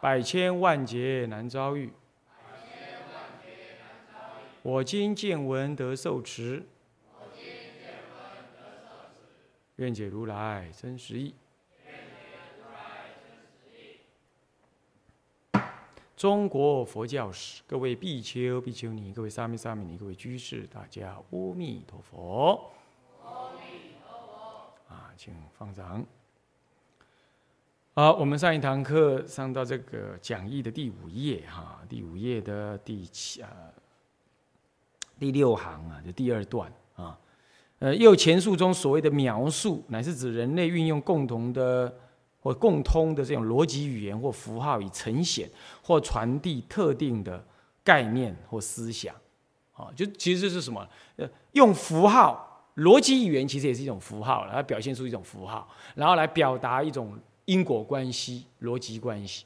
百千万劫难遭遇。我今见闻得受持，愿解如来真实义。中国佛教史，各位比丘、比丘尼，各位沙弥、沙弥尼，各位居士，大家阿弥陀佛。啊，请放掌。好，我们上一堂课上到这个讲义的第五页哈，第五页的第七啊第六行啊，就第二段啊。呃，又前述中所谓的描述，乃是指人类运用共同的。或共通的这种逻辑语言或符号，以呈现或传递特定的概念或思想，啊，就其实是什么？呃，用符号，逻辑语言其实也是一种符号，来表现出一种符号，然后来表达一种因果关系、逻辑关系，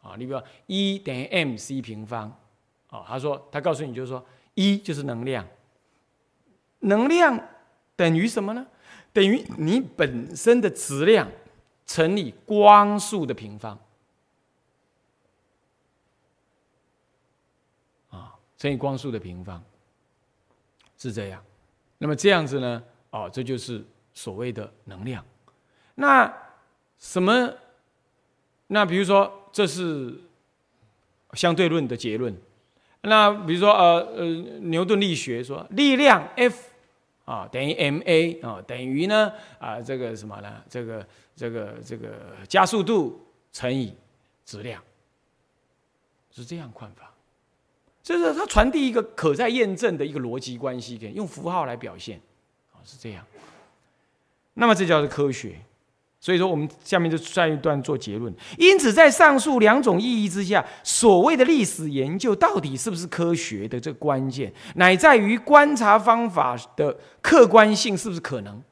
啊，你比如一等于 mc 平方，啊，他说他告诉你就是说一就是能量，能量等于什么呢？等于你本身的质量。乘以光速的平方，啊，乘以光速的平方是这样。那么这样子呢？哦，这就是所谓的能量。那什么？那比如说，这是相对论的结论。那比如说，呃呃，牛顿力学说，力量 F。啊，等于 m a 啊，等于呢啊，这个什么呢？这个这个这个加速度乘以质量，是这样看法。就是它传递一个可再验证的一个逻辑关系，用符号来表现，啊，是这样。那么这叫做科学。所以说，我们下面就下一段做结论。因此，在上述两种意义之下，所谓的历史研究到底是不是科学的这关键，乃在于观察方法的客观性是不是可能，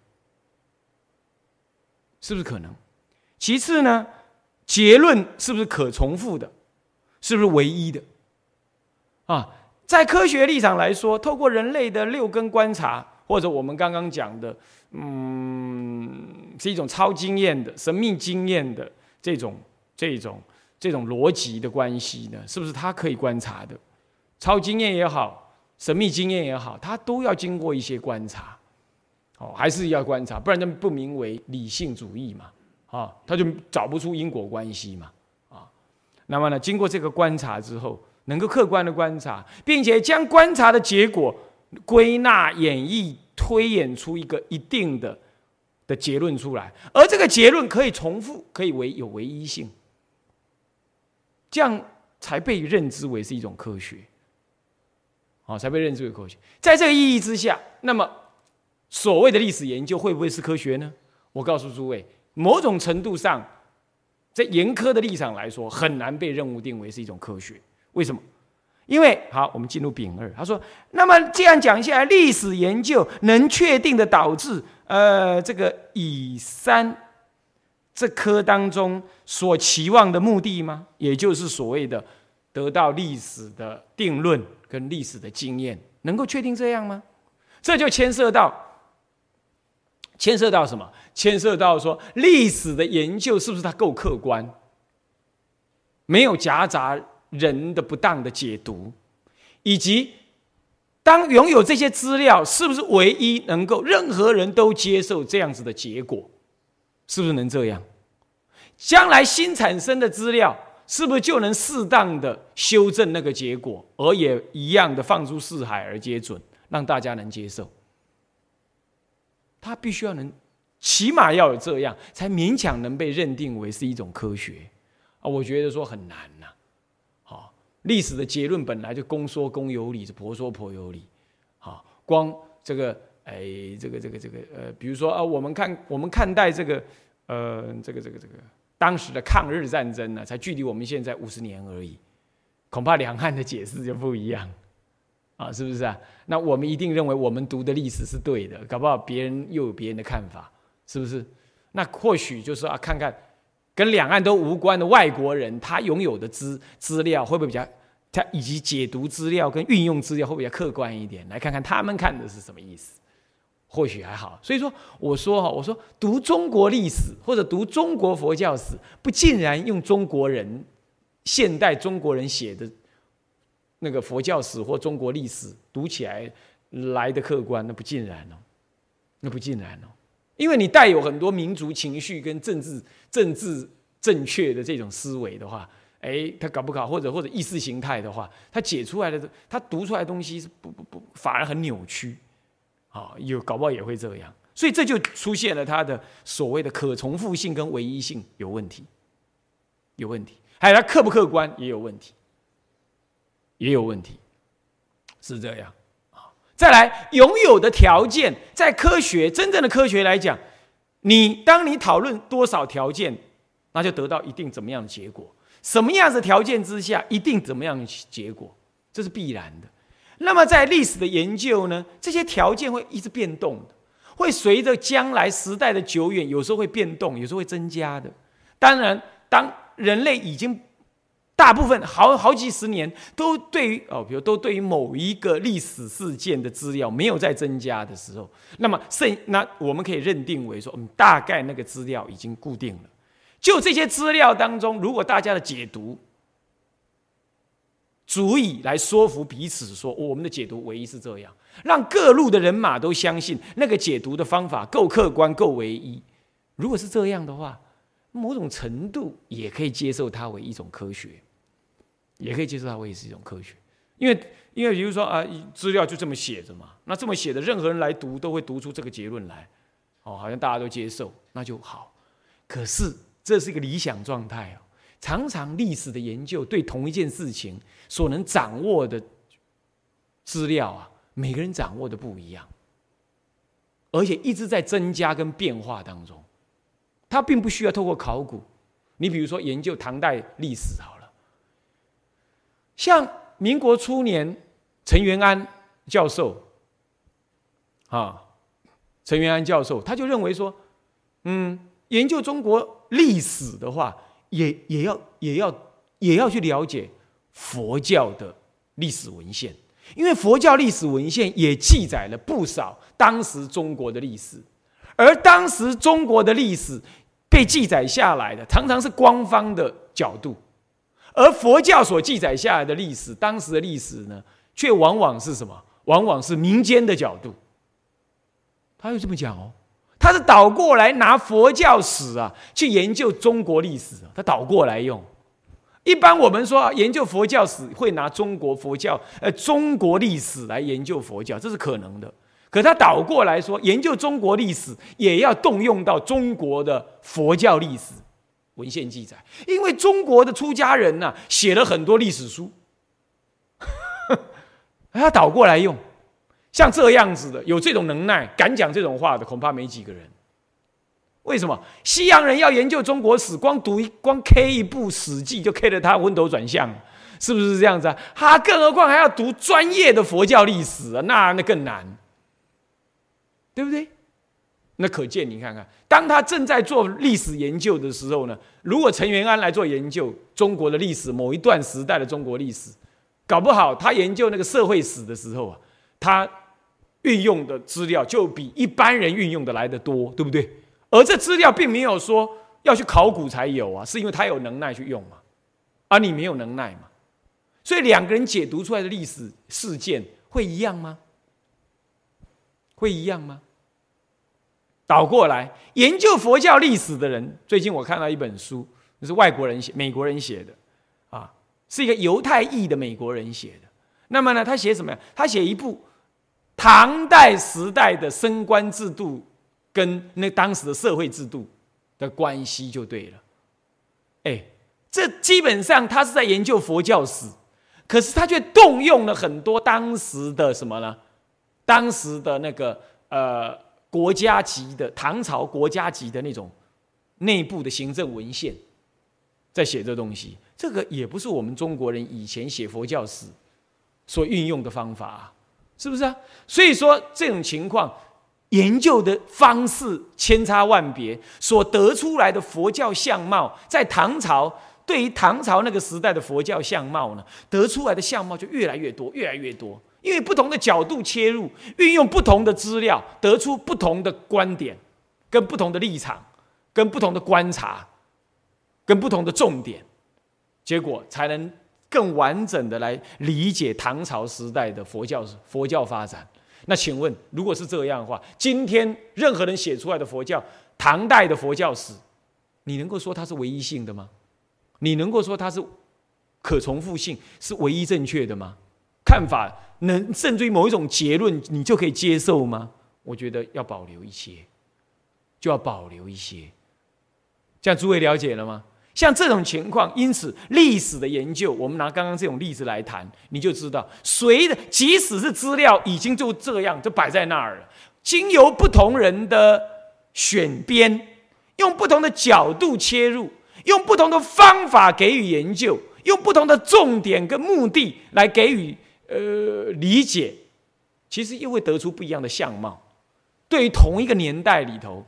是不是可能？其次呢，结论是不是可重复的，是不是唯一的？啊，在科学立场来说，透过人类的六根观察，或者我们刚刚讲的。嗯，是一种超经验的、神秘经验的这种、这种、这种逻辑的关系呢？是不是他可以观察的？超经验也好，神秘经验也好，他都要经过一些观察，哦，还是要观察，不然就不名为理性主义嘛，啊，他就找不出因果关系嘛，啊，那么呢，经过这个观察之后，能够客观的观察，并且将观察的结果归纳演绎。推演出一个一定的的结论出来，而这个结论可以重复，可以为有唯一性，这样才被认知为是一种科学，好，才被认知为科学。在这个意义之下，那么所谓的历史研究会不会是科学呢？我告诉诸位，某种程度上，在严苛的立场来说，很难被任务定为是一种科学。为什么？因为好，我们进入丙二。他说：“那么这样讲下来，历史研究能确定的导致，呃，这个乙三这科当中所期望的目的吗？也就是所谓的得到历史的定论跟历史的经验，能够确定这样吗？这就牵涉到牵涉到什么？牵涉到说历史的研究是不是它够客观，没有夹杂。”人的不当的解读，以及当拥有这些资料，是不是唯一能够任何人都接受这样子的结果？是不是能这样？将来新产生的资料，是不是就能适当的修正那个结果，而也一样的放诸四海而皆准，让大家能接受？他必须要能，起码要有这样，才勉强能被认定为是一种科学啊！我觉得说很难呐。历史的结论本来就公说公有理，是婆说婆有理。好，光这个，哎，这个这个这个，呃，比如说啊，我们看我们看待这个，呃，这个这个这个当时的抗日战争呢，才距离我们现在五十年而已，恐怕两岸的解释就不一样，啊，是不是啊？那我们一定认为我们读的历史是对的，搞不好别人又有别人的看法，是不是？那或许就是啊，看看跟两岸都无关的外国人，他拥有的资资料会不会比较，他以及解读资料跟运用资料会比较客观一点，来看看他们看的是什么意思。或许还好，所以说我说哈，我说读中国历史或者读中国佛教史，不竟然用中国人现代中国人写的那个佛教史或中国历史读起来来的客观，那不尽然哦，那不尽然哦，因为你带有很多民族情绪跟政治政治正确的这种思维的话，哎，他搞不搞或者或者意识形态的话，他解出来的他读出来的东西是不不不，反而很扭曲。啊，有搞不好也会这样，所以这就出现了他的所谓的可重复性跟唯一性有问题，有问题，还有它客不客观也有问题，也有问题，是这样。再来，拥有的条件在科学真正的科学来讲，你当你讨论多少条件，那就得到一定怎么样的结果，什么样的条件之下一定怎么样的结果，这是必然的。那么在历史的研究呢，这些条件会一直变动的，会随着将来时代的久远，有时候会变动，有时候会增加的。当然，当人类已经大部分好好几十年都对于哦，比如都对于某一个历史事件的资料没有在增加的时候，那么剩那我们可以认定为说，嗯，大概那个资料已经固定了。就这些资料当中，如果大家的解读。足以来说服彼此，说我们的解读唯一是这样，让各路的人马都相信那个解读的方法够客观、够唯一。如果是这样的话，某种程度也可以接受它为一种科学，也可以接受它为是一种科学。因为，因为比如说啊，资料就这么写着嘛，那这么写的，任何人来读都会读出这个结论来，哦，好像大家都接受，那就好。可是这是一个理想状态哦。常常历史的研究对同一件事情所能掌握的资料啊，每个人掌握的不一样，而且一直在增加跟变化当中。他并不需要透过考古，你比如说研究唐代历史好了，像民国初年陈元安教授啊，陈元安教授他就认为说，嗯，研究中国历史的话。也也要也要也要去了解佛教的历史文献，因为佛教历史文献也记载了不少当时中国的历史，而当时中国的历史被记载下来的常常是官方的角度，而佛教所记载下来的历史，当时的历史呢，却往往是什么？往往是民间的角度。他又这么讲哦。他是倒过来拿佛教史啊去研究中国历史啊，他倒过来用。一般我们说研究佛教史会拿中国佛教呃中国历史来研究佛教，这是可能的。可他倒过来说研究中国历史也要动用到中国的佛教历史文献记载，因为中国的出家人呐写了很多历史书，还要倒过来用。像这样子的，有这种能耐、敢讲这种话的，恐怕没几个人。为什么西洋人要研究中国史，光读一、光 K 一部《史记》就 K 得他昏头转向，是不是这样子啊？他更何况还要读专业的佛教历史啊，那那更难，对不对？那可见你看看，当他正在做历史研究的时候呢，如果陈元安来做研究中国的历史，某一段时代的中国历史，搞不好他研究那个社会史的时候啊，他。运用的资料就比一般人运用的来的多，对不对？而这资料并没有说要去考古才有啊，是因为他有能耐去用嘛，而你没有能耐嘛，所以两个人解读出来的历史事件会一样吗？会一样吗？倒过来研究佛教历史的人，最近我看到一本书，那是外国人写，美国人写的，啊，是一个犹太裔的美国人写的。那么呢，他写什么呀？他写一部。唐代时代的升官制度跟那当时的社会制度的关系就对了，哎，这基本上他是在研究佛教史，可是他却动用了很多当时的什么呢？当时的那个呃国家级的唐朝国家级的那种内部的行政文献在写这东西，这个也不是我们中国人以前写佛教史所运用的方法，是不是啊？所以说这种情况，研究的方式千差万别，所得出来的佛教相貌，在唐朝对于唐朝那个时代的佛教相貌呢，得出来的相貌就越来越多，越来越多，因为不同的角度切入，运用不同的资料，得出不同的观点，跟不同的立场，跟不同的观察。跟不同的重点，结果才能更完整的来理解唐朝时代的佛教佛教发展。那请问，如果是这样的话，今天任何人写出来的佛教，唐代的佛教史，你能够说它是唯一性的吗？你能够说它是可重复性是唯一正确的吗？看法能甚至于某一种结论，你就可以接受吗？我觉得要保留一些，就要保留一些。这样诸位了解了吗？像这种情况，因此历史的研究，我们拿刚刚这种例子来谈，你就知道，随的即使是资料已经就这样就摆在那儿了，经由不同人的选编，用不同的角度切入，用不同的方法给予研究，用不同的重点跟目的来给予呃理解，其实又会得出不一样的相貌。对于同一个年代里头，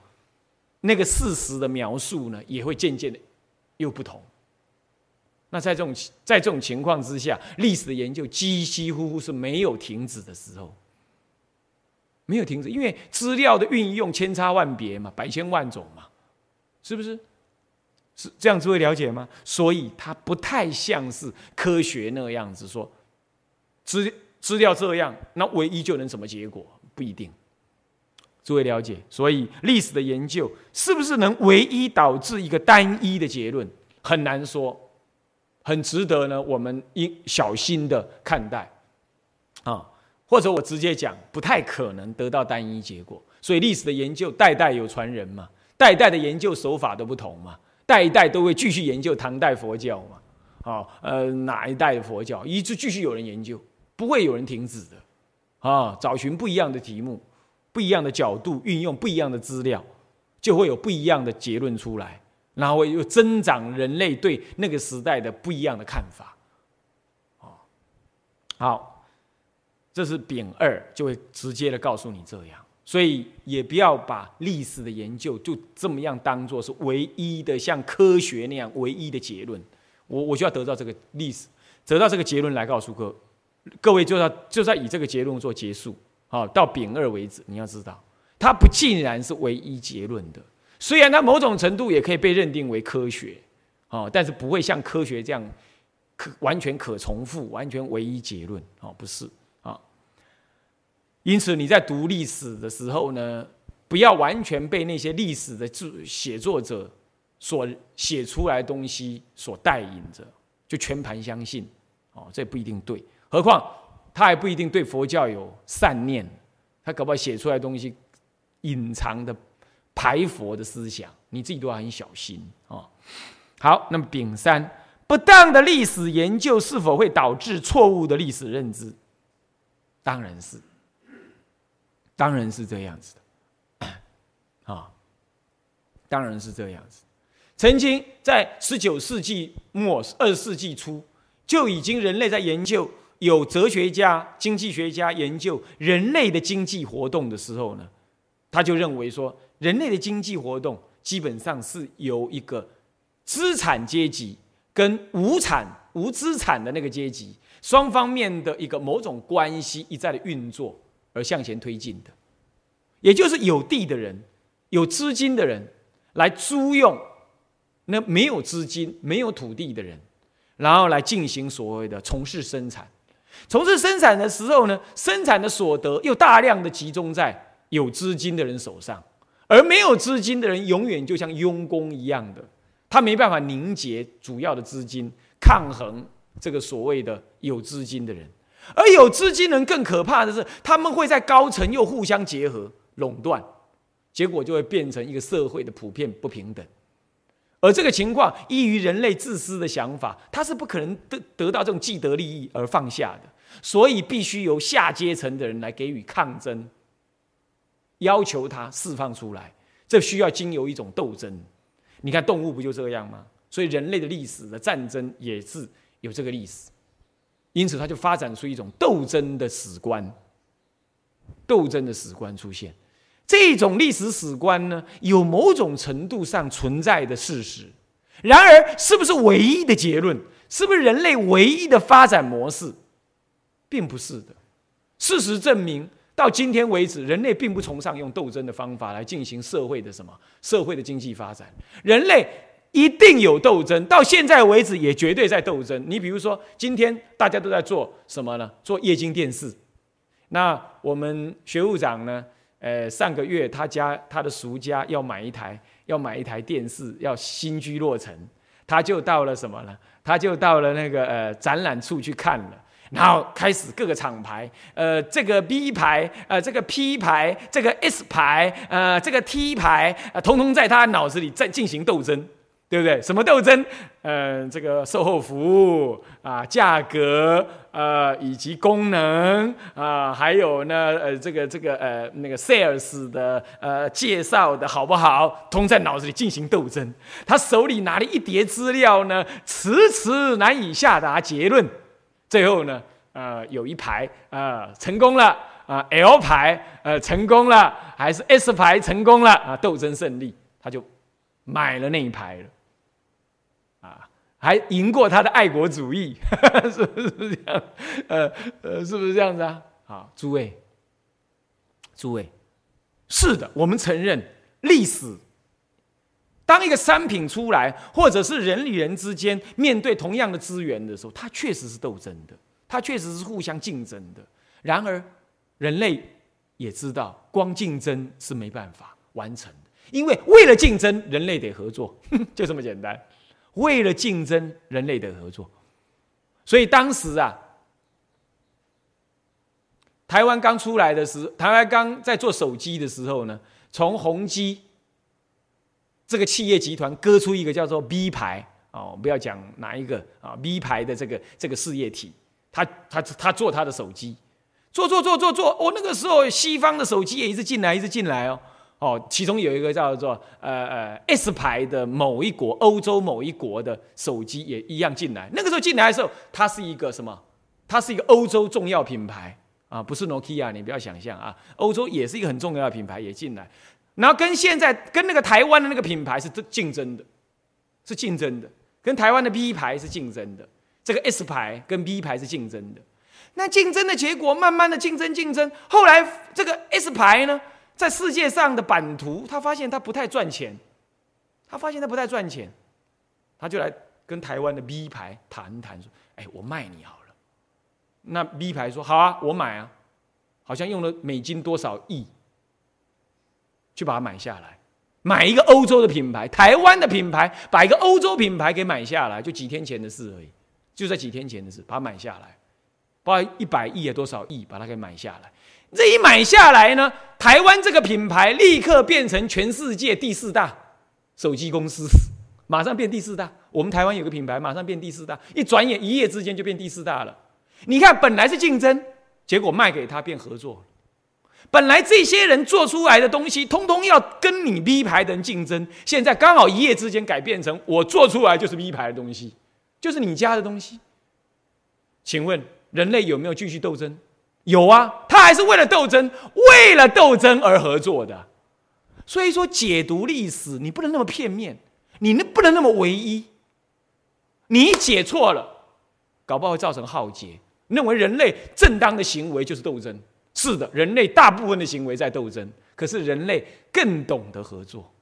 那个事实的描述呢，也会渐渐的。又不同。那在这种在这种情况之下，历史的研究几几乎乎是没有停止的时候，没有停止，因为资料的运用千差万别嘛，百千万种嘛，是不是？是这样子会了解吗？所以它不太像是科学那个样子，说资资料这样，那唯一就能什么结果？不一定。诸位了解，所以历史的研究是不是能唯一导致一个单一的结论，很难说，很值得呢。我们应小心的看待，啊，或者我直接讲，不太可能得到单一结果。所以历史的研究代代有传人嘛，代代的研究手法都不同嘛，代代都会继续研究唐代佛教嘛，啊，呃，哪一代的佛教一直继续有人研究，不会有人停止的，啊，找寻不一样的题目。不一样的角度运用不一样的资料，就会有不一样的结论出来，然后又增长人类对那个时代的不一样的看法。哦，好，这是丙二就会直接的告诉你这样，所以也不要把历史的研究就这么样当做是唯一的像科学那样唯一的结论。我我就要得到这个历史，得到这个结论来告诉各各位，就要就在以这个结论做结束。好，到丙二为止，你要知道，它不尽然是唯一结论的。虽然它某种程度也可以被认定为科学，哦，但是不会像科学这样可完全可重复、完全唯一结论。哦，不是啊。因此你在读历史的时候呢，不要完全被那些历史的字写作者所写出来东西所带引着，就全盘相信。哦，这不一定对。何况。他还不一定对佛教有善念，他搞不好写出来东西隐藏的排佛的思想，你自己都要很小心啊。好，那么丙三，不当的历史研究是否会导致错误的历史认知？当然是，当然是这样子的 啊，当然是这样子。曾经在十九世纪末、二十世纪初，就已经人类在研究。有哲学家、经济学家研究人类的经济活动的时候呢，他就认为说，人类的经济活动基本上是由一个资产阶级跟无产、无资产的那个阶级双方面的一个某种关系一再的运作而向前推进的，也就是有地的人、有资金的人来租用那没有资金、没有土地的人，然后来进行所谓的从事生产。从事生产的时候呢，生产的所得又大量的集中在有资金的人手上，而没有资金的人永远就像佣工一样的，他没办法凝结主要的资金抗衡这个所谓的有资金的人，而有资金人更可怕的是，他们会在高层又互相结合垄断，结果就会变成一个社会的普遍不平等。而这个情况依于人类自私的想法，他是不可能得得到这种既得利益而放下的，所以必须由下阶层的人来给予抗争，要求他释放出来。这需要经由一种斗争。你看动物不就这样吗？所以人类的历史的战争也是有这个历史，因此它就发展出一种斗争的史观，斗争的史观出现。这种历史史观呢，有某种程度上存在的事实。然而，是不是唯一的结论？是不是人类唯一的发展模式？并不是的。事实证明，到今天为止，人类并不崇尚用斗争的方法来进行社会的什么社会的经济发展。人类一定有斗争，到现在为止也绝对在斗争。你比如说，今天大家都在做什么呢？做液晶电视。那我们学务长呢？呃，上个月他家他的叔家要买一台要买一台电视，要新居落成，他就到了什么呢？他就到了那个呃展览处去看了，然后开始各个厂牌，呃，这个 B 牌，呃，这个 P 牌，这个 S 牌，呃，这个 T 牌，呃，通通在他脑子里在进行斗争。对不对？什么斗争？嗯，这个售后服务啊，价格呃，以及功能啊，还有呢，呃，这个这个呃，那个 sales 的呃介绍的好不好？通在脑子里进行斗争。他手里拿了一叠资料呢，迟迟难以下达结论。最后呢，呃，有一排啊成功了啊，L 牌呃成功了，还是 S 牌成功了啊？斗争胜利，他就买了那一排了。还赢过他的爱国主义，是不是这样？呃呃，是不是这样子啊？好，诸位，诸位，是的，我们承认历史。当一个商品出来，或者是人与人之间面对同样的资源的时候，它确实是斗争的，它确实是互相竞争的。然而，人类也知道，光竞争是没办法完成的，因为为了竞争，人类得合作，就这么简单。为了竞争，人类的合作，所以当时啊，台湾刚出来的时候，台湾刚在做手机的时候呢，从宏基这个企业集团割出一个叫做 B 牌哦，不要讲哪一个啊，B 牌的这个这个事业体，他他他做他的手机，做做做做做，哦，那个时候西方的手机也一直进来，一直进来哦。哦，其中有一个叫做呃呃 S 牌的某一国，欧洲某一国的手机也一样进来。那个时候进来的时候，它是一个什么？它是一个欧洲重要品牌啊，不是 Nokia，你不要想象啊。欧洲也是一个很重要的品牌，也进来。然后跟现在跟那个台湾的那个品牌是竞争的，是竞争的。跟台湾的 B 牌是竞争的，这个 S 牌跟 B 牌是竞争的。那竞争的结果，慢慢的竞争竞争，后来这个 S 牌呢？在世界上的版图，他发现他不太赚钱，他发现他不太赚钱，他就来跟台湾的 B 牌谈谈，说：“哎，我卖你好了。”那 B 牌说：“好啊，我买啊。”好像用了美金多少亿，去把它买下来，买一个欧洲的品牌，台湾的品牌，把一个欧洲品牌给买下来，就几天前的事而已，就在几天前的事，把它买下来，把一百亿啊多少亿把它给买下来。这一买下来呢，台湾这个品牌立刻变成全世界第四大手机公司，马上变第四大。我们台湾有个品牌，马上变第四大，一转眼一夜之间就变第四大了。你看，本来是竞争，结果卖给他变合作。本来这些人做出来的东西，通通要跟你 B 牌的人竞争，现在刚好一夜之间改变成我做出来就是 B 牌的东西，就是你家的东西。请问人类有没有继续斗争？有啊，他还是为了斗争，为了斗争而合作的。所以说，解读历史你不能那么片面，你那不能那么唯一。你解错了，搞不好会造成浩劫。认为人类正当的行为就是斗争，是的，人类大部分的行为在斗争，可是人类更懂得合作，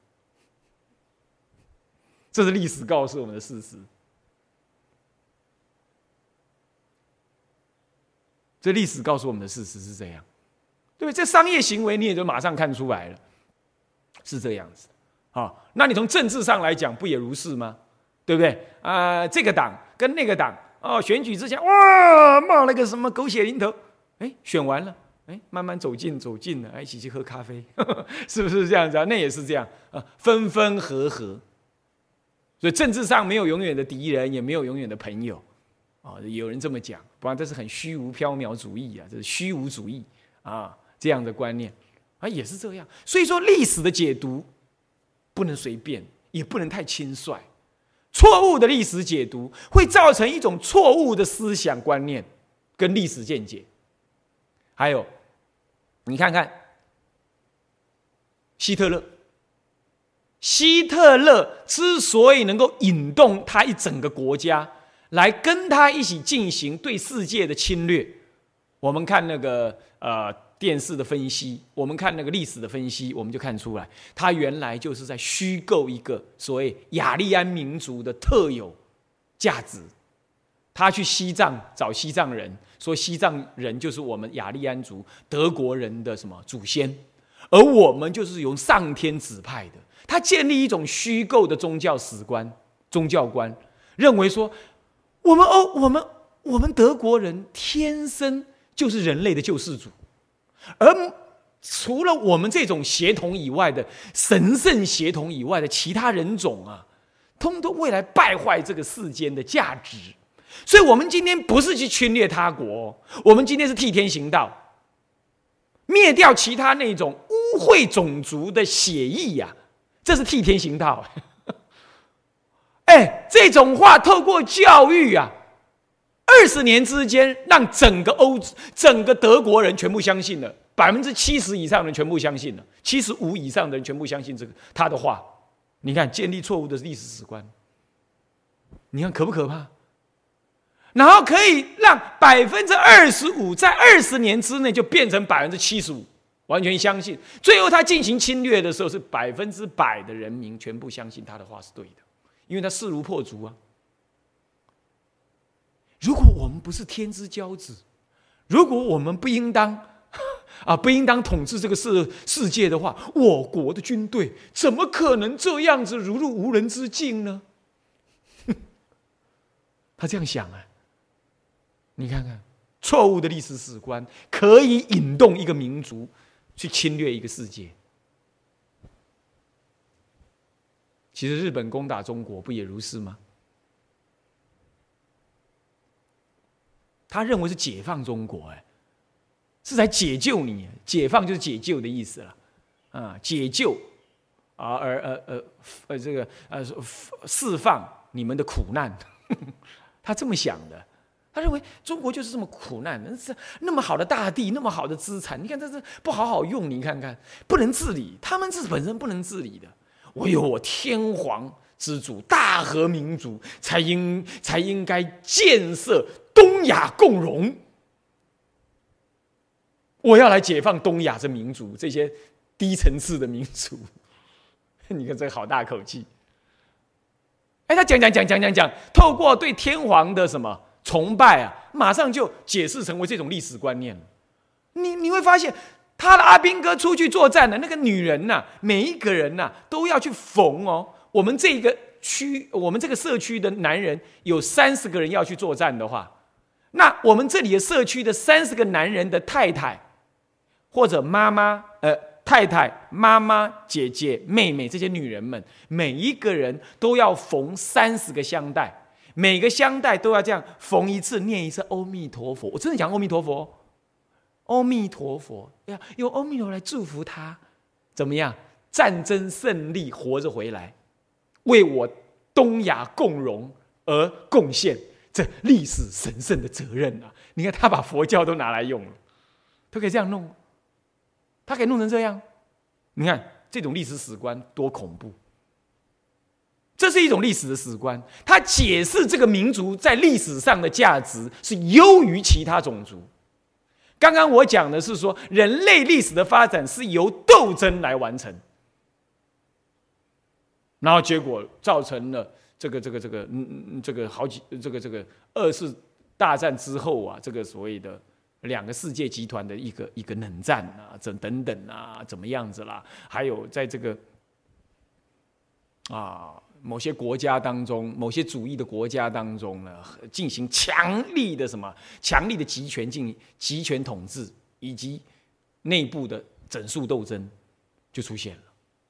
这是历史告诉我们的事实。这历史告诉我们的事实是这样，对不对？这商业行为你也就马上看出来了，是这样子。好，那你从政治上来讲，不也如是吗？对不对？啊，这个党跟那个党，哦，选举之前哇冒了个什么狗血淋头，哎，选完了，哎，慢慢走近走近了，一起去喝咖啡，是不是这样子啊？那也是这样啊，分分合合。所以政治上没有永远的敌人，也没有永远的朋友。啊，有人这么讲，不然这是很虚无缥缈主义啊，这是虚无主义啊，这样的观念啊，也是这样。所以说，历史的解读不能随便，也不能太轻率。错误的历史解读会造成一种错误的思想观念跟历史见解。还有，你看看希特勒，希特勒之所以能够引动他一整个国家来跟他一起进行对世界的侵略，我们看那个呃。电视的分析，我们看那个历史的分析，我们就看出来，他原来就是在虚构一个所谓雅利安民族的特有价值。他去西藏找西藏人，说西藏人就是我们雅利安族德国人的什么祖先，而我们就是由上天指派的。他建立一种虚构的宗教史观、宗教观，认为说我们欧、我们、我们德国人天生就是人类的救世主。而除了我们这种协同以外的神圣协同以外的其他人种啊，通通未来败坏这个世间的价值。所以，我们今天不是去侵略他国，我们今天是替天行道，灭掉其他那种污秽种族的血裔呀，这是替天行道。哎，这种话透过教育啊。二十年之间，让整个欧、整个德国人全部相信了，百分之七十以上的人全部相信了，七十五以上的人全部相信这个他的话。你看，建立错误的历史史观，你看可不可怕？然后可以让百分之二十五在二十年之内就变成百分之七十五，完全相信。最后他进行侵略的时候，是百分之百的人民全部相信他的话是对的，因为他势如破竹啊。如果我们不是天之骄子，如果我们不应当啊，不应当统治这个世世界的话，我国的军队怎么可能这样子如入无人之境呢？他这样想啊，你看看，错误的历史史观可以引动一个民族去侵略一个世界。其实日本攻打中国不也如是吗？他认为是解放中国，哎，是在解救你，解放就是解救的意思了，啊，解救，啊，而呃呃呃这个呃释放你们的苦难，他这么想的，他认为中国就是这么苦难，是那么好的大地，那么好的资产，你看这是不好好用，你看看不能治理，他们是本身不能治理的，唯有我天皇之主，大和民族才应才应该建设。东亚共荣，我要来解放东亚这民族，这些低层次的民族。你看这好大口气。哎，他讲讲讲讲讲讲，透过对天皇的什么崇拜啊，马上就解释成为这种历史观念了。你你会发现，他的阿兵哥出去作战的那个女人呐，每一个人呐都要去缝哦。我们这个区，我们这个社区的男人有三十个人要去作战的话。那我们这里的社区的三十个男人的太太，或者妈妈、呃太太、妈妈、姐姐、妹妹这些女人们，每一个人都要缝三十个香袋，每个香袋都要这样缝一次，念一次“阿弥陀佛”。我真的讲“阿弥陀佛”，阿弥陀佛，呀，用阿弥陀来祝福他，怎么样？战争胜利，活着回来，为我东亚共荣而贡献。这历史神圣的责任啊！你看，他把佛教都拿来用了，他可以这样弄，他可以弄成这样。你看这种历史史观多恐怖！这是一种历史的史观，他解释这个民族在历史上的价值是优于其他种族。刚刚我讲的是说，人类历史的发展是由斗争来完成，然后结果造成了。这个这个这个嗯嗯这个好几这个这个二次大战之后啊，这个所谓的两个世界集团的一个一个冷战啊，等等等啊，怎么样子啦？还有在这个啊某些国家当中，某些主义的国家当中呢，进行强力的什么强力的集权进集权统治，以及内部的整肃斗争就出现了。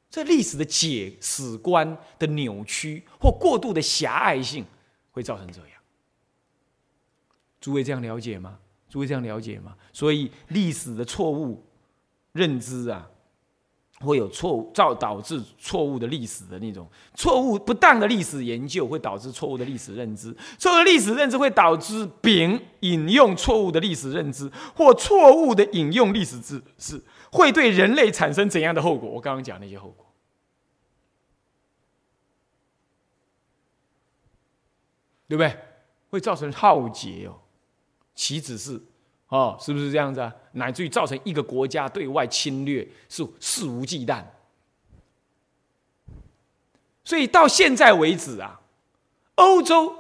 这历史的解史观的扭曲或过度的狭隘性，会造成这样。诸位这样了解吗？诸位这样了解吗？所以历史的错误认知啊，会有错误，造导致错误的历史的那种错误不当的历史研究，会导致错误的历史认知。错误的历史认知会导致丙引用错误的历史认知，或错误的引用历史知识，会对人类产生怎样的后果？我刚刚讲那些后果，对不对？会造成浩劫哦，岂止是？哦，是不是这样子啊？乃至于造成一个国家对外侵略是肆无忌惮。所以到现在为止啊，欧洲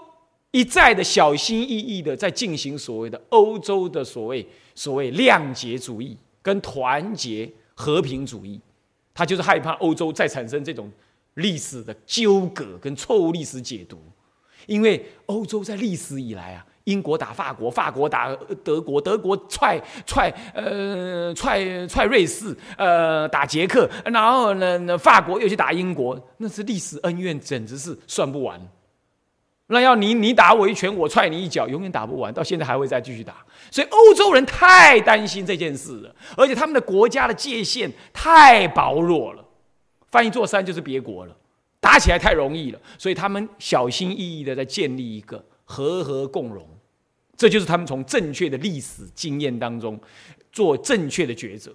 一再的小心翼翼的在进行所谓的欧洲的所谓所谓谅解主义跟团结和平主义，他就是害怕欧洲再产生这种历史的纠葛跟错误历史解读，因为欧洲在历史以来啊。英国打法国，法国打德国，德国踹踹呃踹踹瑞士，呃打捷克，然后呢，法国又去打英国，那是历史恩怨，简直是算不完。那要你你打我一拳，我踹你一脚，永远打不完，到现在还会再继续打。所以欧洲人太担心这件事了，而且他们的国家的界限太薄弱了，翻一座山就是别国了，打起来太容易了，所以他们小心翼翼的在建立一个和和共荣。这就是他们从正确的历史经验当中做正确的抉择，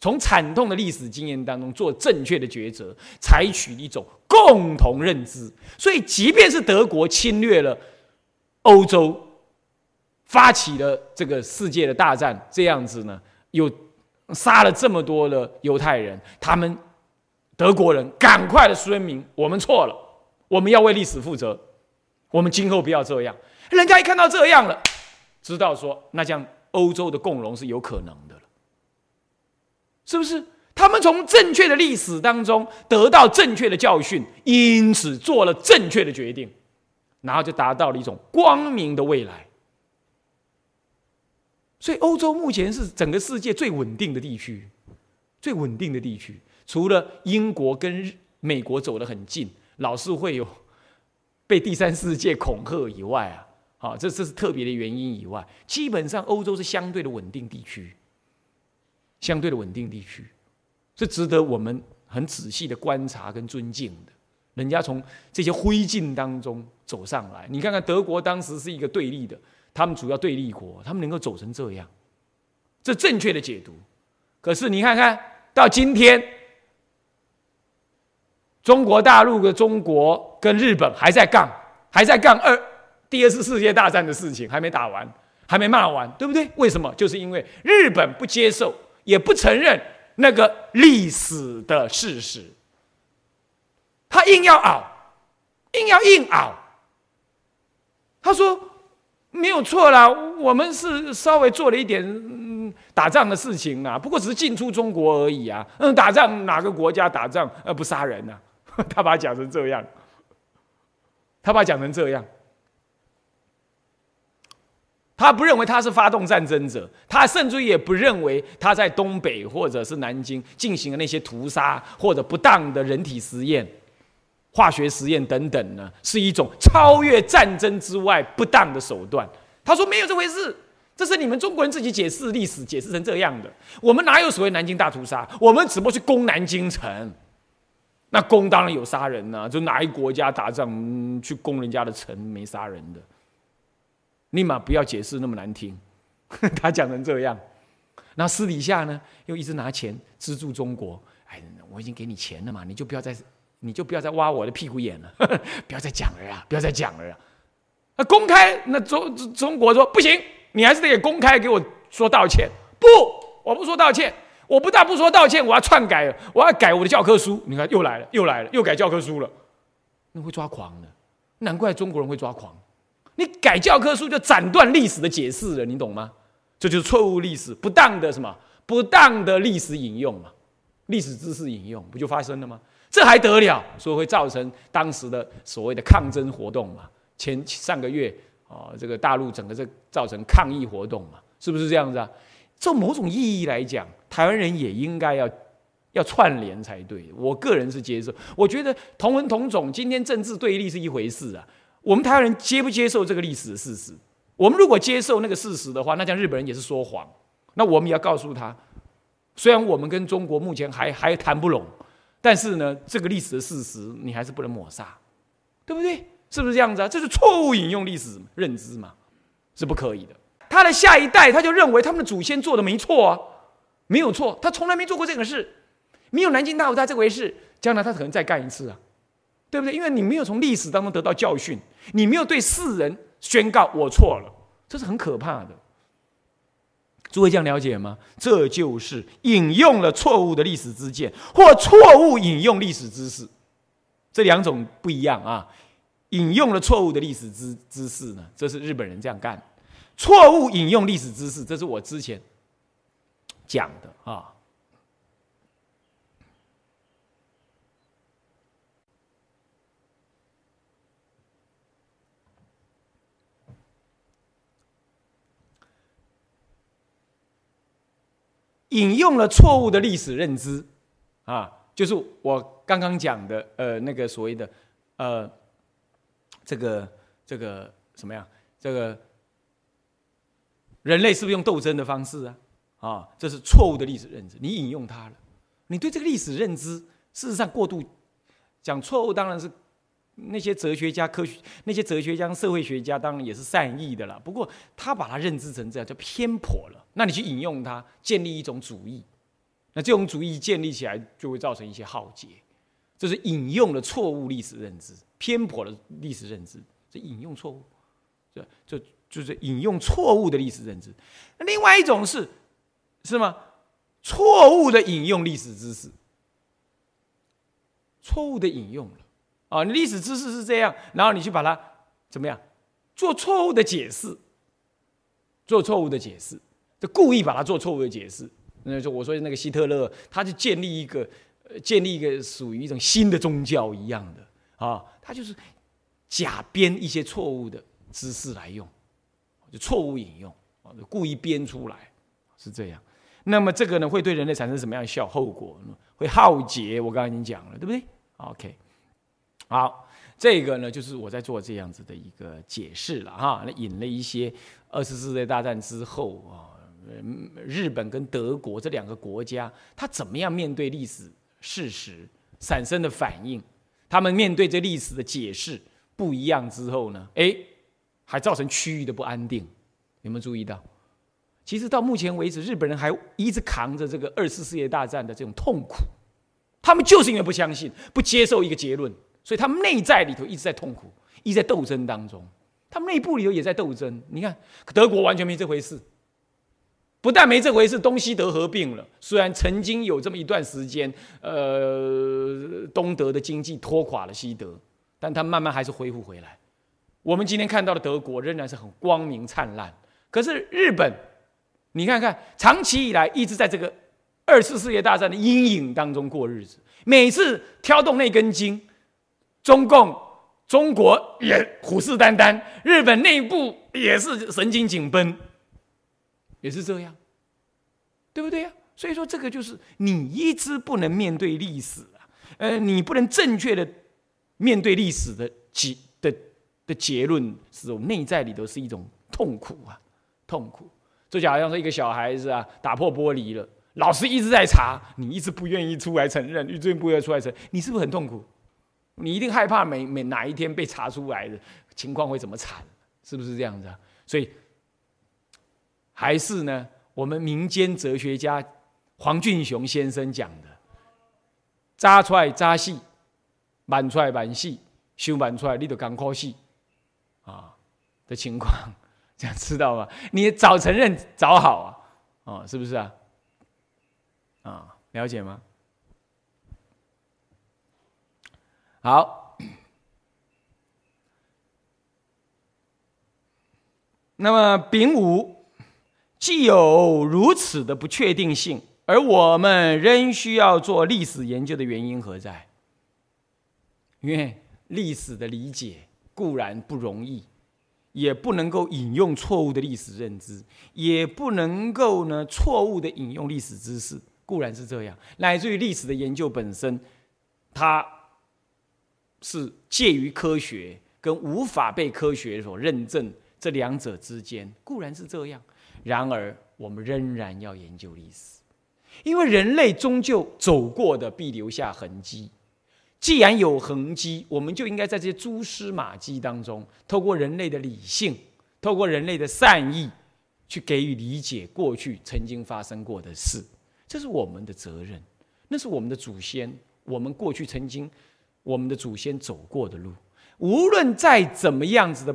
从惨痛的历史经验当中做正确的抉择，采取一种共同认知。所以，即便是德国侵略了欧洲，发起了这个世界的大战，这样子呢，又杀了这么多的犹太人，他们德国人赶快的声明：我们错了，我们要为历史负责，我们今后不要这样。人家一看到这样了，知道说那这样欧洲的共荣是有可能的了，是不是？他们从正确的历史当中得到正确的教训，因此做了正确的决定，然后就达到了一种光明的未来。所以，欧洲目前是整个世界最稳定的地区，最稳定的地区，除了英国跟美国走得很近，老是会有被第三世界恐吓以外啊。啊，这这是特别的原因以外，基本上欧洲是相对的稳定地区，相对的稳定地区，是值得我们很仔细的观察跟尊敬的。人家从这些灰烬当中走上来，你看看德国当时是一个对立的，他们主要对立国，他们能够走成这样，这正确的解读。可是你看看到今天，中国大陆的中国跟日本还在杠，还在杠二。第二次世界大战的事情还没打完，还没骂完，对不对？为什么？就是因为日本不接受，也不承认那个历史的事实，他硬要熬，硬要硬熬。他说没有错啦，我们是稍微做了一点打仗的事情啊，不过只是进出中国而已啊。嗯，打仗哪个国家打仗呃不杀人呢？他把讲成这样，他把讲成这样。他不认为他是发动战争者，他甚至也不认为他在东北或者是南京进行的那些屠杀或者不当的人体实验、化学实验等等呢，是一种超越战争之外不当的手段。他说没有这回事，这是你们中国人自己解释历史解释成这样的。我们哪有所谓南京大屠杀？我们只不过去攻南京城，那攻当然有杀人呐，就哪一国家打仗去攻人家的城没杀人的？立马不要解释那么难听，他讲成这样，然后私底下呢又一直拿钱资助中国。哎，我已经给你钱了嘛，你就不要再，你就不要再挖我的屁股眼了，不要再讲了呀，不要再讲了呀。那公开，那中中国说不行，你还是得公开给我说道歉。不，我不说道歉，我不但不说道歉，我要篡改，我要改我的教科书。你看又来了，又来了，又改教科书了，那会抓狂的。难怪中国人会抓狂。你改教科书就斩断历史的解释了，你懂吗？这就是错误历史、不当的什么不当的历史引用嘛，历史知识引用不就发生了吗？这还得了？所以会造成当时的所谓的抗争活动嘛。前上个月啊，这个大陆整个这造成抗议活动嘛，是不是这样子啊？从某种意义来讲，台湾人也应该要要串联才对。我个人是接受，我觉得同文同种，今天政治对立是一回事啊。我们台湾人接不接受这个历史的事实？我们如果接受那个事实的话，那讲日本人也是说谎。那我们也要告诉他，虽然我们跟中国目前还还谈不拢，但是呢，这个历史的事实你还是不能抹杀，对不对？是不是这样子啊？这是错误引用历史认知嘛？是不可以的。他的下一代他就认为他们的祖先做的没错啊，没有错，他从来没做过这个事，没有南京大屠杀这回事，将来他可能再干一次啊，对不对？因为你没有从历史当中得到教训，你没有对世人宣告我错了，这是很可怕的。诸位这样了解吗？这就是引用了错误的历史知见，或错误引用历史知识，这两种不一样啊。引用了错误的历史知知识呢，这是日本人这样干；错误引用历史知识，这是我之前讲的啊。引用了错误的历史认知，啊，就是我刚刚讲的，呃，那个所谓的，呃，这个这个什么呀？这个人类是不是用斗争的方式啊？啊，这是错误的历史认知。你引用它了，你对这个历史认知，事实上过度讲错误，当然是。那些哲学家、科学那些哲学家、社会学家，当然也是善意的了。不过他把它认知成这样，就偏颇了。那你去引用它，建立一种主义，那这种主义建立起来，就会造成一些浩劫。这是引用了错误历史认知，偏颇的历史认知，这引用错误，这就就是引用错误的历史认知。另外一种是，是吗？错误的引用历史知识，错误的引用了。啊，历史知识是这样，然后你去把它怎么样做错误的解释，做错误的解释，就故意把它做错误的解释。那就我说那个希特勒，他就建立一个，建立一个属于一种新的宗教一样的啊，他就是假编一些错误的知识来用，就错误引用啊，就故意编出来，是这样。那么这个呢，会对人类产生什么样的效后果呢？会浩劫，我刚刚已经讲了，对不对？OK。好，这个呢，就是我在做这样子的一个解释了哈。那引了一些二次世界大战之后啊，日本跟德国这两个国家，他怎么样面对历史事实产生的反应？他们面对这历史的解释不一样之后呢？哎，还造成区域的不安定。有没有注意到？其实到目前为止，日本人还一直扛着这个二次世界大战的这种痛苦，他们就是因为不相信、不接受一个结论。所以他们内在里头一直在痛苦，一直在斗争当中。他们内部里头也在斗争。你看，德国完全没这回事，不但没这回事，东西德合并了。虽然曾经有这么一段时间，呃，东德的经济拖垮了西德，但他慢慢还是恢复回来。我们今天看到的德国仍然是很光明灿烂。可是日本，你看看，长期以来一直在这个二次世界大战的阴影当中过日子，每次挑动那根筋。中共、中国也虎视眈眈，日本内部也是神经紧绷，也是这样，对不对呀？所以说，这个就是你一直不能面对历史啊，呃，你不能正确的面对历史的结的的结论，是我内在里头是一种痛苦啊，痛苦。就好像说一个小孩子啊，打破玻璃了，老师一直在查，你一直不愿意出来承认，一直不愿意出来承认，你是不是很痛苦？你一定害怕每每哪一天被查出来的情况会怎么惨，是不是这样子啊？所以还是呢，我们民间哲学家黄俊雄先生讲的“扎出来扎细，满出来满细，修满出来你都赶快细啊”的情况，这样知道吗？你早承认早好啊，啊，是不是啊？啊，了解吗？好，那么丙午既有如此的不确定性，而我们仍需要做历史研究的原因何在？因为历史的理解固然不容易，也不能够引用错误的历史认知，也不能够呢错误的引用历史知识，固然是这样，乃至于历史的研究本身，它。是介于科学跟无法被科学所认证这两者之间，固然是这样。然而，我们仍然要研究历史，因为人类终究走过的必留下痕迹。既然有痕迹，我们就应该在这些蛛丝马迹当中，透过人类的理性，透过人类的善意，去给予理解过去曾经发生过的事。这是我们的责任，那是我们的祖先，我们过去曾经我们的祖先走过的路。无论再怎么样子的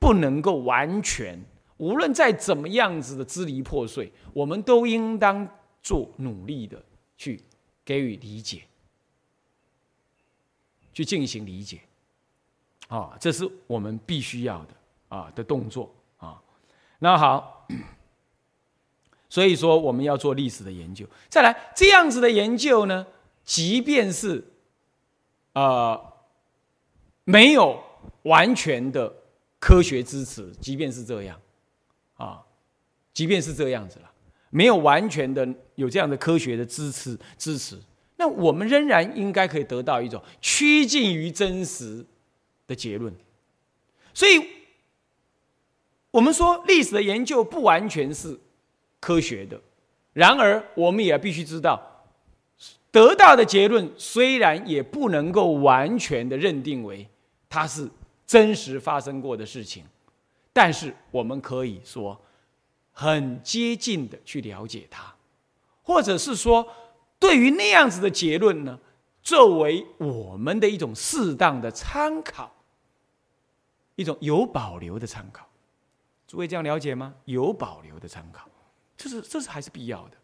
不能够完全，无论再怎么样子的支离破碎，我们都应当做努力的去给予理解。去进行理解，啊，这是我们必须要的啊的动作啊。那好，所以说我们要做历史的研究。再来，这样子的研究呢，即便是呃没有完全的科学支持，即便是这样啊，即便是这样子了，没有完全的有这样的科学的支持支持。那我们仍然应该可以得到一种趋近于真实的结论，所以，我们说历史的研究不完全是科学的，然而我们也必须知道，得到的结论虽然也不能够完全的认定为它是真实发生过的事情，但是我们可以说很接近的去了解它，或者是说。对于那样子的结论呢，作为我们的一种适当的参考，一种有保留的参考，诸位这样了解吗？有保留的参考，这是这是还是必要的。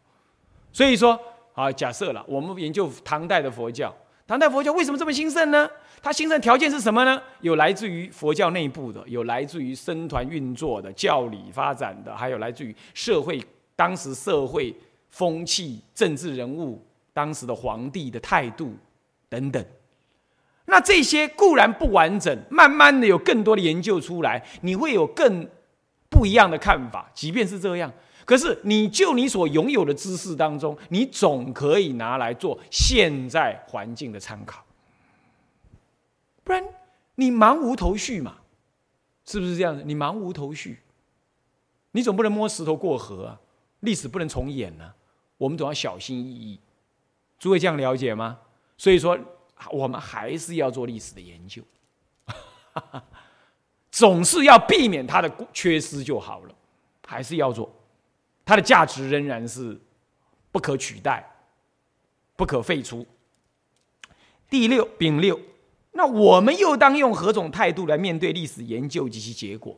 所以说，好，假设了我们研究唐代的佛教，唐代佛教为什么这么兴盛呢？它兴盛条件是什么呢？有来自于佛教内部的，有来自于僧团运作的、教理发展的，还有来自于社会当时社会风气、政治人物。当时的皇帝的态度等等，那这些固然不完整，慢慢的有更多的研究出来，你会有更不一样的看法。即便是这样，可是你就你所拥有的知识当中，你总可以拿来做现在环境的参考，不然你茫无头绪嘛？是不是这样子？你茫无头绪，你总不能摸石头过河啊！历史不能重演呢，我们总要小心翼翼。诸位这样了解吗？所以说，我们还是要做历史的研究，总是要避免它的缺失就好了。还是要做，它的价值仍然是不可取代、不可废除。第六丙六，那我们又当用何种态度来面对历史研究及其结果？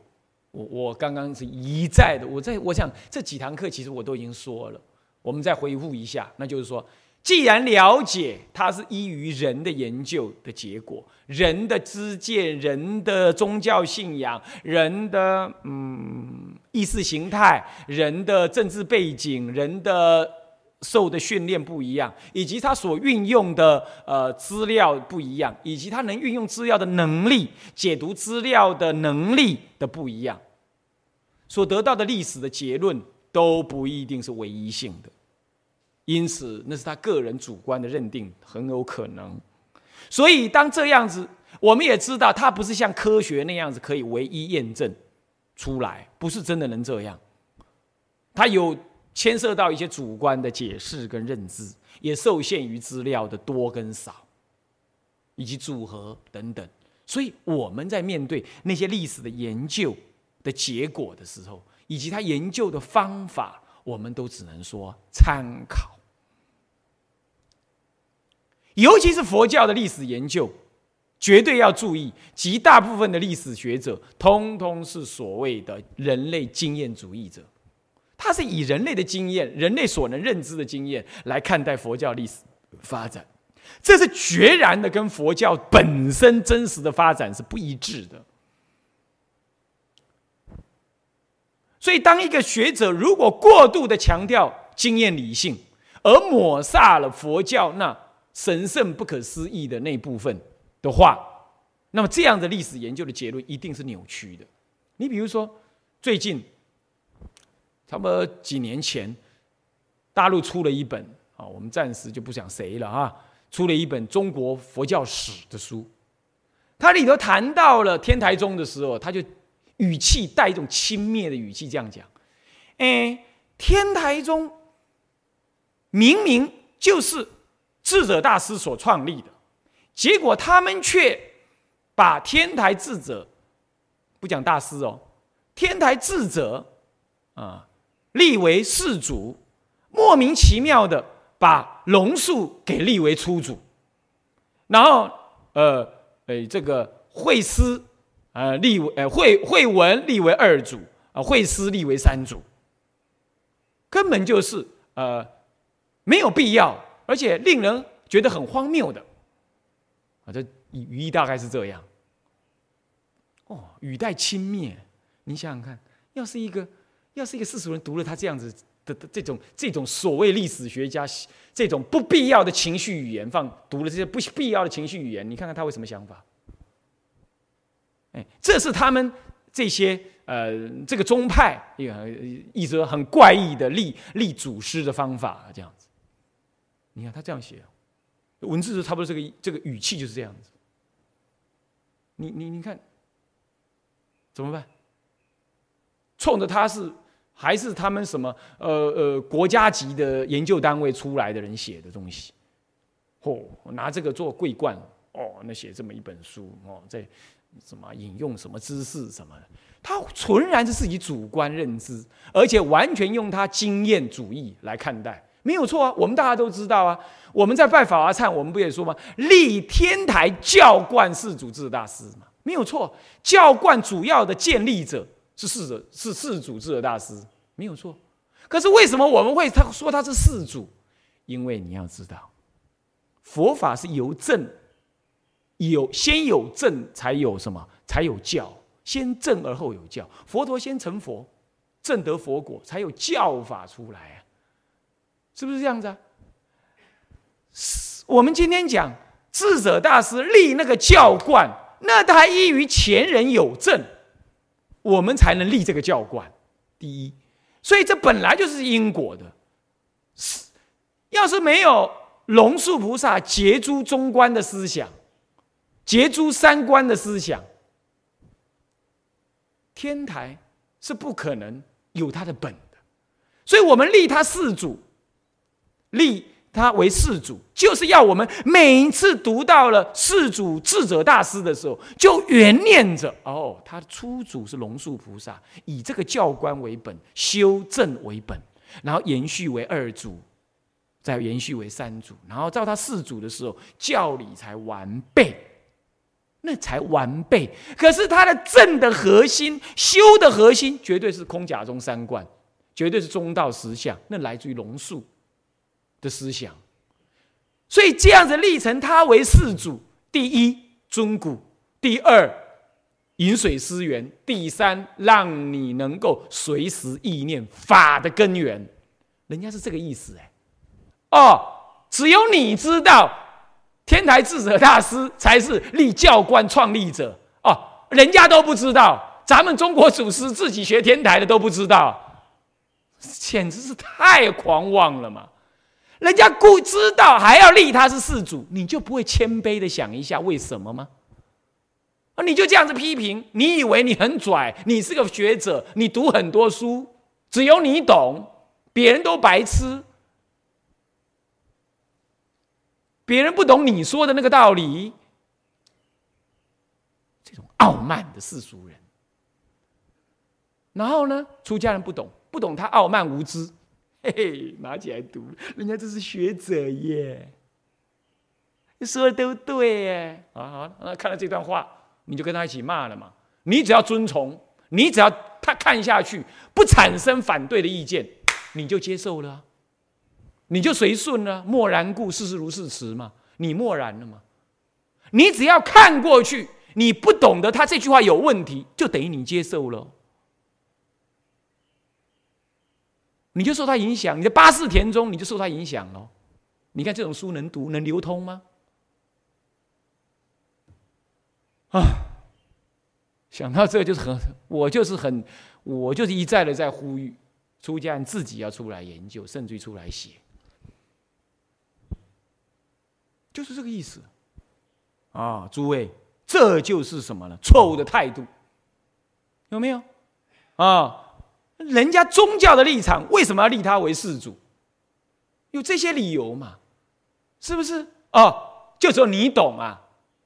我我刚刚是一再的，我在我想这几堂课其实我都已经说了，我们再回复一下，那就是说。既然了解它是依于人的研究的结果，人的知见、人的宗教信仰、人的嗯意识形态、人的政治背景、人的受的训练不一样，以及他所运用的呃资料不一样，以及他能运用资料的能力、解读资料的能力的不一样，所得到的历史的结论都不一定是唯一性的。因此，那是他个人主观的认定，很有可能。所以，当这样子，我们也知道，他不是像科学那样子可以唯一验证出来，不是真的能这样。他有牵涉到一些主观的解释跟认知，也受限于资料的多跟少，以及组合等等。所以，我们在面对那些历史的研究的结果的时候，以及他研究的方法，我们都只能说参考。尤其是佛教的历史研究，绝对要注意，极大部分的历史学者，通通是所谓的人类经验主义者，他是以人类的经验、人类所能认知的经验来看待佛教历史发展，这是决然的跟佛教本身真实的发展是不一致的。所以，当一个学者如果过度的强调经验理性，而抹煞了佛教那。神圣不可思议的那部分的话，那么这样的历史研究的结论一定是扭曲的。你比如说，最近差不多几年前，大陆出了一本啊，我们暂时就不讲谁了啊，出了一本中国佛教史的书，它里头谈到了天台宗的时候，他就语气带一种轻蔑的语气这样讲：，哎，天台宗。明明就是智者大师所创立的，结果他们却把天台智者不讲大师哦，天台智者啊立为世主，莫名其妙的把龙树给立为初主，然后呃呃这个慧思呃立为呃慧慧文立为二主啊慧思立为三主。根本就是呃没有必要，而且令人觉得很荒谬的啊！这语义大概是这样。哦，语带轻蔑，你想想看，要是一个要是一个世俗人读了他这样子的这种这种所谓历史学家这种不必要的情绪语言，放读了这些不必要的情绪语言，你看看他会什么想法？哎，这是他们这些。呃，这个宗派一个一直很怪异的立立祖师的方法，这样。你看他这样写，文字是差不多这个这个语气就是这样子。你你你看，怎么办？冲着他是还是他们什么呃呃国家级的研究单位出来的人写的东西？嚯，拿这个做桂冠哦，那写这么一本书哦，在什么引用什么知识什么。他纯然是自己主观认知，而且完全用他经验主义来看待，没有错啊。我们大家都知道啊，我们在拜法华忏，我们不也说吗？立天台教观是主治大师嘛，没有错。教观主要的建立者是世者，是世主治的大师，没有错。可是为什么我们会他说他是世主？因为你要知道，佛法是由正有先有正，才有什么？才有教。先正而后有教，佛陀先成佛，正得佛果，才有教法出来啊，是不是这样子啊？我们今天讲智者大师立那个教观，那他依于前人有证，我们才能立这个教观。第一，所以这本来就是因果的。是，要是没有龙树菩萨结诸中观的思想，结诸三观的思想。天台是不可能有他的本的，所以我们立他四祖，立他为四主，就是要我们每一次读到了四主智者大师的时候，就原念着哦，他的初祖是龙树菩萨，以这个教官为本，修正为本，然后延续为二祖，再延续为三祖，然后到他四祖的时候，教理才完备。那才完备。可是他的正的核心、修的核心，绝对是空假中三观，绝对是中道实相。那来自于龙树的思想。所以这样子立成他为世祖：第一，尊古；第二，饮水思源；第三，让你能够随时意念法的根源。人家是这个意思哎。哦，只有你知道。天台智者大师才是立教观创立者哦，人家都不知道，咱们中国祖师自己学天台的都不知道，简直是太狂妄了嘛！人家故知道还要立他是世主，你就不会谦卑的想一下为什么吗？啊，你就这样子批评，你以为你很拽，你是个学者，你读很多书，只有你懂，别人都白痴。别人不懂你说的那个道理，这种傲慢的世俗人。然后呢，出家人不懂，不懂他傲慢无知，嘿嘿，拿起来读，人家这是学者耶，说的都对耶。啊好，那看到这段话，你就跟他一起骂了嘛。你只要遵从，你只要他看下去，不产生反对的意见，你就接受了。你就随顺了，默然故，事事如是词嘛。你默然了吗？你只要看过去，你不懂得他这句话有问题，就等于你接受了，你就受他影响。你的八四田中，你就受他影响了。你看这种书能读能流通吗？啊！想到这就是很，我就是很，我就是一再的在呼吁出家人自己要出来研究，甚至于出来写。就是这个意思，啊，诸位，这就是什么呢？错误的态度，有没有？啊，人家宗教的立场为什么要立他为世主？有这些理由嘛？是不是？哦，就说你懂啊，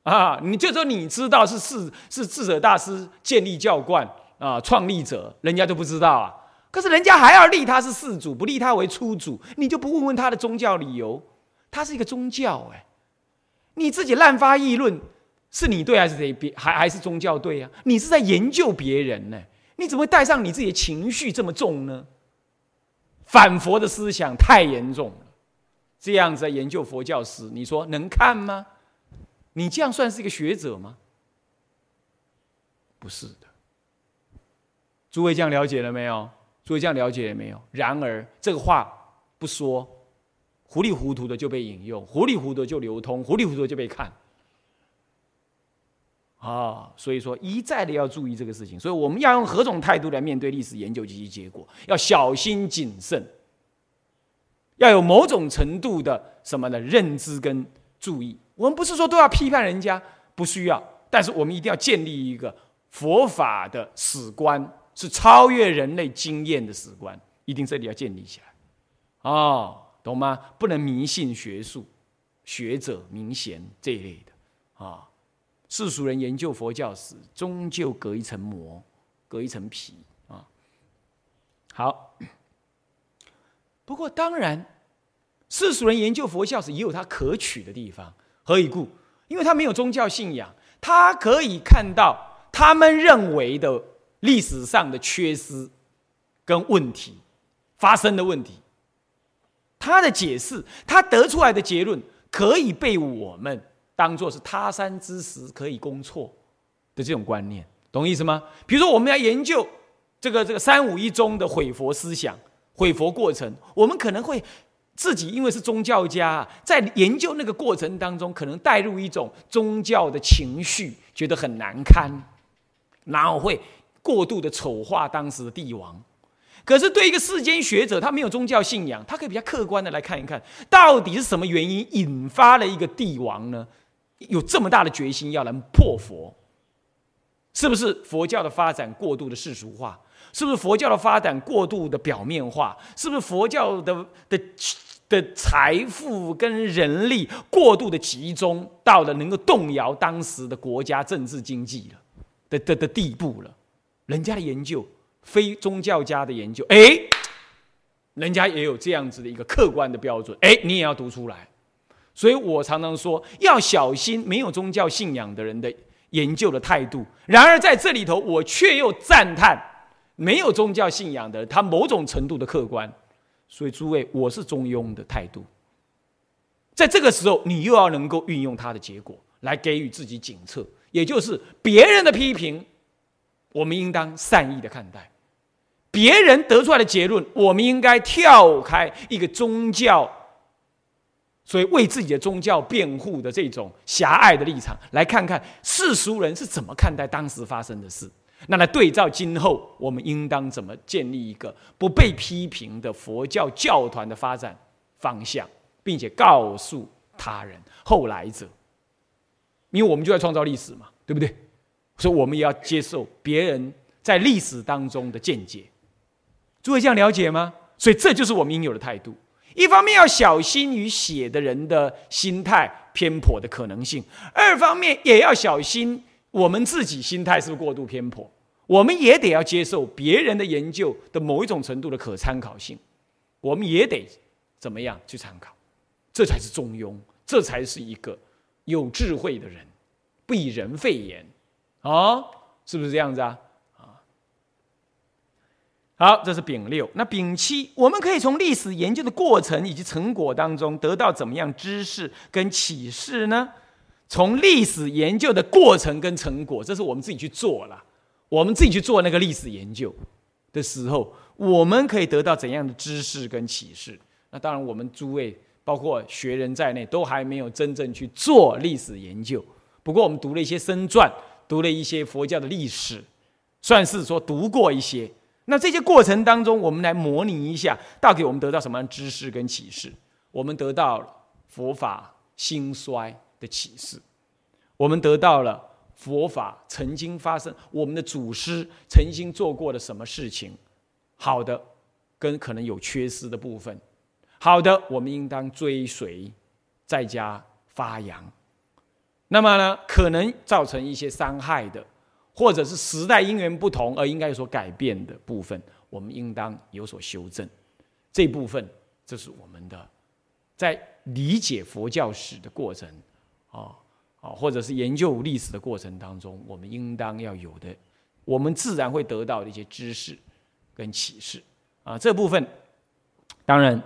啊，你就说你知道是是是智者大师建立教观啊，创立者，人家都不知道啊。可是人家还要立他是世主，不立他为初主，你就不问问他的宗教理由？他是一个宗教，哎，你自己滥发议论，是你对还是谁别还还是宗教对呀？你是在研究别人呢？你怎么会带上你自己的情绪这么重呢？反佛的思想太严重了，这样子在研究佛教史，你说能看吗？你这样算是一个学者吗？不是的。诸位这样了解了没有？诸位这样了解了没有？然而这个话不说，糊里糊涂的就被引用，糊里糊涂就流通，糊里糊涂就被看。啊，所以说一再的要注意这个事情，所以我们要用何种态度来面对历史研究及其结果？要小心谨慎，要有某种程度的什么呢认知跟注意。我们不是说都要批判人家，不需要，但是我们一定要建立一个佛法的史观，是超越人类经验的史观，一定这里要建立起来。哦，懂吗？不能迷信学术、学者、名贤这一类的啊。世俗人研究佛教时，终究隔一层膜，隔一层皮啊。好，不过当然，世俗人研究佛教时也有他可取的地方。何以故？因为他没有宗教信仰，他可以看到他们认为的历史上的缺失跟问题发生的问题。他的解释，他得出来的结论，可以被我们。当做是他山之石可以攻错的这种观念，懂意思吗？比如说，我们要研究这个这个三五一宗的毁佛思想、毁佛过程，我们可能会自己因为是宗教家，在研究那个过程当中，可能带入一种宗教的情绪，觉得很难堪，然后会过度的丑化当时的帝王。可是对一个世间学者，他没有宗教信仰，他可以比较客观的来看一看，到底是什么原因引发了一个帝王呢？有这么大的决心要来破佛，是不是佛教的发展过度的世俗化？是不是佛教的发展过度的表面化？是不是佛教的的的财富跟人力过度的集中到了能够动摇当时的国家政治经济了的的的地步了？人家的研究，非宗教家的研究，哎，人家也有这样子的一个客观的标准，哎，你也要读出来。所以我常常说，要小心没有宗教信仰的人的研究的态度。然而在这里头，我却又赞叹没有宗教信仰的人，他某种程度的客观。所以诸位，我是中庸的态度。在这个时候，你又要能够运用他的结果来给予自己警策，也就是别人的批评，我们应当善意的看待；别人得出来的结论，我们应该跳开一个宗教。所以，为自己的宗教辩护的这种狭隘的立场，来看看世俗人是怎么看待当时发生的事。那来对照今后，我们应当怎么建立一个不被批评的佛教教团的发展方向，并且告诉他人、后来者，因为我们就在创造历史嘛，对不对？所以，我们也要接受别人在历史当中的见解。诸位这样了解吗？所以，这就是我们应有的态度。一方面要小心于写的人的心态偏颇的可能性，二方面也要小心我们自己心态是不是过度偏颇。我们也得要接受别人的研究的某一种程度的可参考性，我们也得怎么样去参考，这才是中庸，这才是一个有智慧的人，不以人废言啊，是不是这样子啊？好，这是丙六。那丙七，我们可以从历史研究的过程以及成果当中得到怎么样知识跟启示呢？从历史研究的过程跟成果，这是我们自己去做了。我们自己去做那个历史研究的时候，我们可以得到怎样的知识跟启示？那当然，我们诸位包括学人在内，都还没有真正去做历史研究。不过，我们读了一些僧传，读了一些佛教的历史，算是说读过一些。那这些过程当中，我们来模拟一下，到底我们得到什么样知识跟启示？我们得到了佛法兴衰的启示，我们得到了佛法曾经发生，我们的祖师曾经做过的什么事情，好的跟可能有缺失的部分，好的，我们应当追随，在家发扬。那么呢，可能造成一些伤害的，或者是时代因缘不同而应该有所改变的部分，我们应当有所修正。这部分，这是我们的在理解佛教史的过程，啊啊，或者是研究历史的过程当中，我们应当要有的，我们自然会得到的一些知识跟启示啊。这部分，当然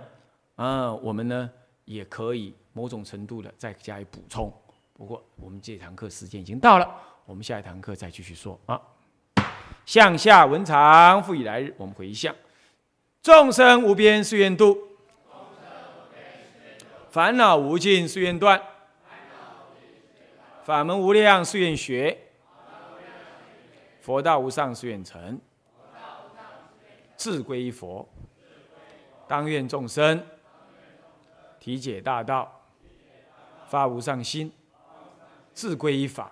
啊，我们呢也可以某种程度的再加以补充。不过，我们这堂课时间已经到了，我们下一堂课再继续说啊。向下文长，复以来日，我们回向。众生无边誓愿度，烦恼无尽誓愿断，法门无量誓愿学，佛道无上誓愿成。自归佛，当愿众生体解大道，发无上心。自归依法，